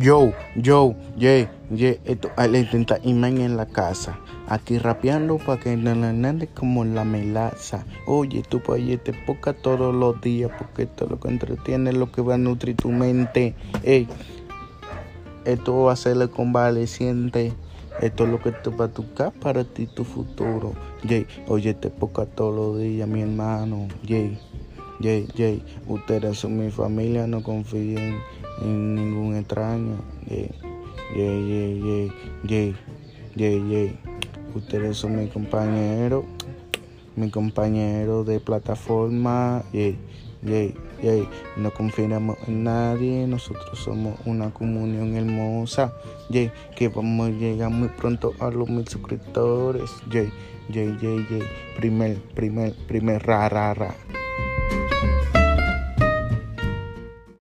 Yo, yo, yeah, yeah, esto le intenta imagen en la casa. Aquí rapeando para que nade como la melaza. Oye, tú pa' te poca todos los días porque esto es lo que entretiene, lo que va a nutrir tu mente. Ey, esto va a ser convaleciente. Esto es lo que te va a tocar para ti, tu futuro. Yeah, oye, te poca todos los días, mi hermano. Yeah. Jay, Jay, ustedes son mi familia, no confíen en ningún extraño. Jay, Jay, Jay, Jay, Jay, Ustedes son mi compañero, mi compañero de plataforma. Jay, Jay, Jay. No confiamos en nadie, nosotros somos una comunión hermosa. Jay, que vamos a llegar muy pronto a los mil suscriptores. Jay, Jay, Jay, Jay. Primer, primer, primer, ra, ra, ra.